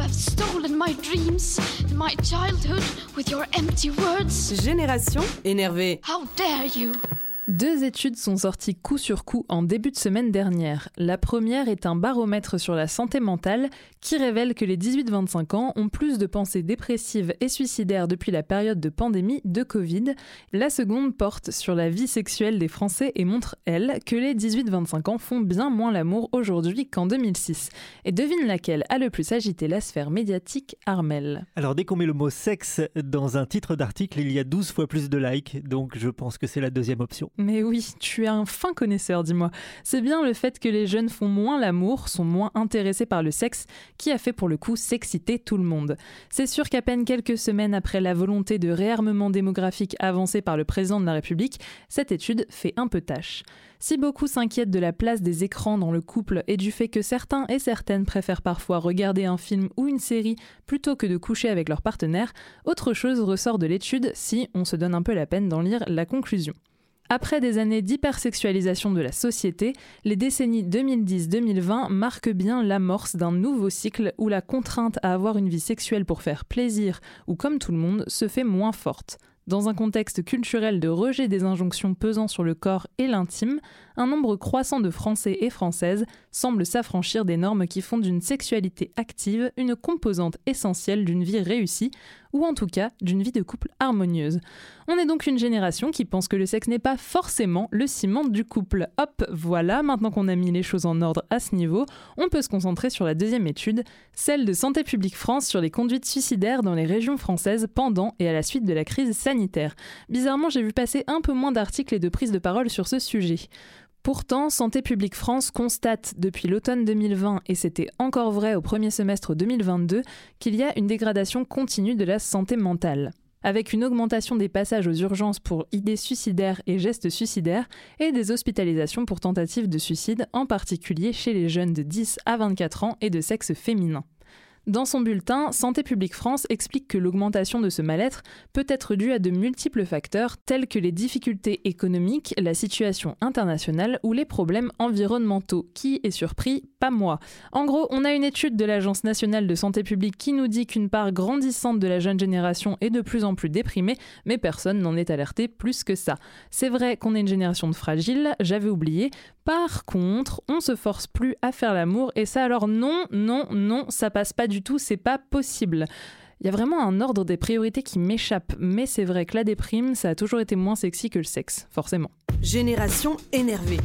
You have stolen my dreams and my childhood with your empty words. Génération énervée. How dare you? Deux études sont sorties coup sur coup en début de semaine dernière. La première est un baromètre sur la santé mentale qui révèle que les 18-25 ans ont plus de pensées dépressives et suicidaires depuis la période de pandémie de Covid. La seconde porte sur la vie sexuelle des Français et montre, elle, que les 18-25 ans font bien moins l'amour aujourd'hui qu'en 2006. Et devine laquelle a le plus agité la sphère médiatique, Armel? Alors dès qu'on met le mot sexe dans un titre d'article, il y a 12 fois plus de likes, donc je pense que c'est la deuxième option. Mais oui, tu es un fin connaisseur, dis-moi. C'est bien le fait que les jeunes font moins l'amour, sont moins intéressés par le sexe, qui a fait pour le coup s'exciter tout le monde. C'est sûr qu'à peine quelques semaines après la volonté de réarmement démographique avancée par le président de la République, cette étude fait un peu tâche. Si beaucoup s'inquiètent de la place des écrans dans le couple et du fait que certains et certaines préfèrent parfois regarder un film ou une série plutôt que de coucher avec leur partenaire, autre chose ressort de l'étude si on se donne un peu la peine d'en lire la conclusion. Après des années d'hypersexualisation de la société, les décennies 2010-2020 marquent bien l'amorce d'un nouveau cycle où la contrainte à avoir une vie sexuelle pour faire plaisir ou comme tout le monde se fait moins forte. Dans un contexte culturel de rejet des injonctions pesant sur le corps et l'intime, un nombre croissant de Français et Françaises semble s'affranchir des normes qui font d'une sexualité active une composante essentielle d'une vie réussie, ou en tout cas d'une vie de couple harmonieuse. On est donc une génération qui pense que le sexe n'est pas forcément le ciment du couple. Hop, voilà, maintenant qu'on a mis les choses en ordre à ce niveau, on peut se concentrer sur la deuxième étude, celle de Santé publique France sur les conduites suicidaires dans les régions françaises pendant et à la suite de la crise sanitaire. Bizarrement, j'ai vu passer un peu moins d'articles et de prises de parole sur ce sujet. Pourtant, Santé publique France constate depuis l'automne 2020, et c'était encore vrai au premier semestre 2022, qu'il y a une dégradation continue de la santé mentale avec une augmentation des passages aux urgences pour idées suicidaires et gestes suicidaires, et des hospitalisations pour tentatives de suicide, en particulier chez les jeunes de 10 à 24 ans et de sexe féminin. Dans son bulletin, Santé publique France explique que l'augmentation de ce mal-être peut être due à de multiples facteurs tels que les difficultés économiques, la situation internationale ou les problèmes environnementaux. Qui est surpris Pas moi. En gros, on a une étude de l'Agence nationale de santé publique qui nous dit qu'une part grandissante de la jeune génération est de plus en plus déprimée, mais personne n'en est alerté plus que ça. C'est vrai qu'on est une génération de fragiles, j'avais oublié. Par contre, on se force plus à faire l'amour et ça alors non, non, non, ça passe pas du tout, c'est pas possible. Il y a vraiment un ordre des priorités qui m'échappe, mais c'est vrai que la déprime, ça a toujours été moins sexy que le sexe, forcément. Génération énervée.